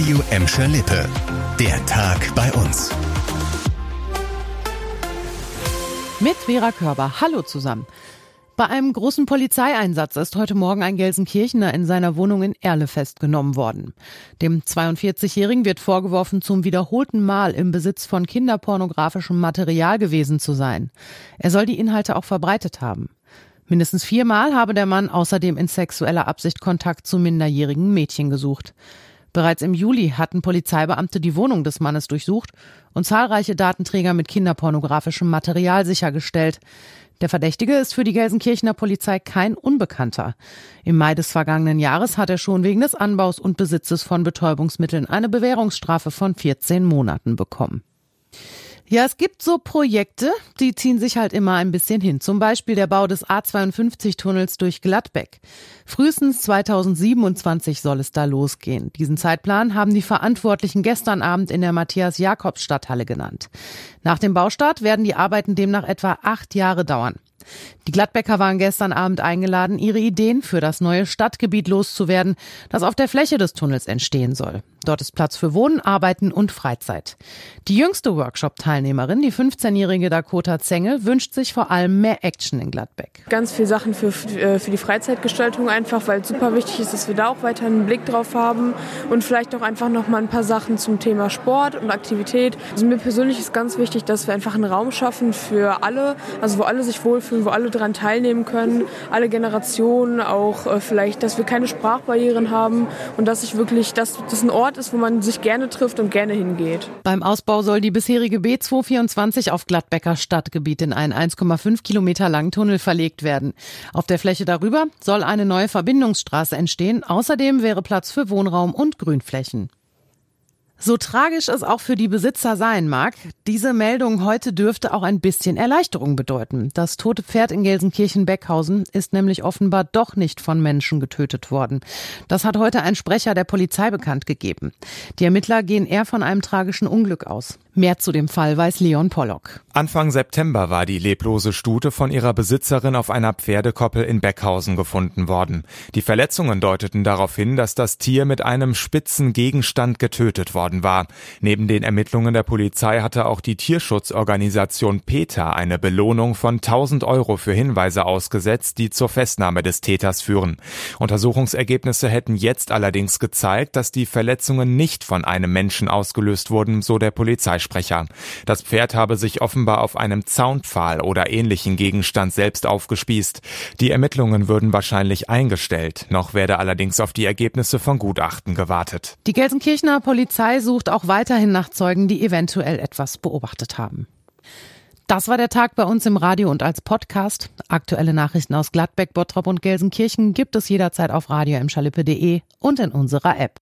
Radio Emscher Lippe. Der Tag bei uns. Mit Vera Körber. Hallo zusammen. Bei einem großen Polizeieinsatz ist heute Morgen ein Gelsenkirchener in seiner Wohnung in Erle festgenommen worden. Dem 42-Jährigen wird vorgeworfen, zum wiederholten Mal im Besitz von kinderpornografischem Material gewesen zu sein. Er soll die Inhalte auch verbreitet haben. Mindestens viermal habe der Mann außerdem in sexueller Absicht Kontakt zu minderjährigen Mädchen gesucht. Bereits im Juli hatten Polizeibeamte die Wohnung des Mannes durchsucht und zahlreiche Datenträger mit kinderpornografischem Material sichergestellt. Der Verdächtige ist für die Gelsenkirchener Polizei kein Unbekannter. Im Mai des vergangenen Jahres hat er schon wegen des Anbaus und Besitzes von Betäubungsmitteln eine Bewährungsstrafe von 14 Monaten bekommen. Ja, es gibt so Projekte, die ziehen sich halt immer ein bisschen hin. Zum Beispiel der Bau des A52-Tunnels durch Gladbeck. Frühestens 2027 soll es da losgehen. Diesen Zeitplan haben die Verantwortlichen gestern Abend in der Matthias-Jakobs-Stadthalle genannt. Nach dem Baustart werden die Arbeiten demnach etwa acht Jahre dauern. Die Gladbecker waren gestern Abend eingeladen, ihre Ideen für das neue Stadtgebiet loszuwerden, das auf der Fläche des Tunnels entstehen soll. Dort ist Platz für Wohnen, Arbeiten und Freizeit. Die jüngste Workshop-Teilnehmerin, die 15-jährige Dakota Zengel, wünscht sich vor allem mehr Action in Gladbeck. Ganz viele Sachen für, äh, für die Freizeitgestaltung einfach, weil es super wichtig ist, dass wir da auch weiter einen Blick drauf haben und vielleicht auch einfach noch mal ein paar Sachen zum Thema Sport und Aktivität. Also mir persönlich ist ganz wichtig, dass wir einfach einen Raum schaffen für alle, also wo alle sich wohlfühlen, wo alle daran teilnehmen können, alle Generationen, auch äh, vielleicht, dass wir keine Sprachbarrieren haben und dass ich wirklich, dass das ein Ort ist, wo man sich gerne trifft und gerne hingeht. Beim Ausbau soll die bisherige B224 auf Gladbecker Stadtgebiet in einen 1,5 Kilometer langen Tunnel verlegt werden. Auf der Fläche darüber soll eine neue Verbindungsstraße entstehen. Außerdem wäre Platz für Wohnraum und Grünflächen. So tragisch es auch für die Besitzer sein mag, diese Meldung heute dürfte auch ein bisschen Erleichterung bedeuten. Das tote Pferd in Gelsenkirchen-Beckhausen ist nämlich offenbar doch nicht von Menschen getötet worden. Das hat heute ein Sprecher der Polizei bekannt gegeben. Die Ermittler gehen eher von einem tragischen Unglück aus. Mehr zu dem Fall weiß Leon Pollock. Anfang September war die leblose Stute von ihrer Besitzerin auf einer Pferdekoppel in Beckhausen gefunden worden. Die Verletzungen deuteten darauf hin, dass das Tier mit einem spitzen Gegenstand getötet worden war. Neben den Ermittlungen der Polizei hatte auch die Tierschutzorganisation PETA eine Belohnung von 1000 Euro für Hinweise ausgesetzt, die zur Festnahme des Täters führen. Untersuchungsergebnisse hätten jetzt allerdings gezeigt, dass die Verletzungen nicht von einem Menschen ausgelöst wurden, so der Polizeisprecher. Das Pferd habe sich offenbar auf einem Zaunpfahl oder ähnlichen Gegenstand selbst aufgespießt. Die Ermittlungen würden wahrscheinlich eingestellt. Noch werde allerdings auf die Ergebnisse von Gutachten gewartet. Die Gelsenkirchener Polizei sucht auch weiterhin nach Zeugen, die eventuell etwas beobachtet haben. Das war der Tag bei uns im Radio und als Podcast. Aktuelle Nachrichten aus Gladbeck, Bottrop und Gelsenkirchen gibt es jederzeit auf radio und in unserer App.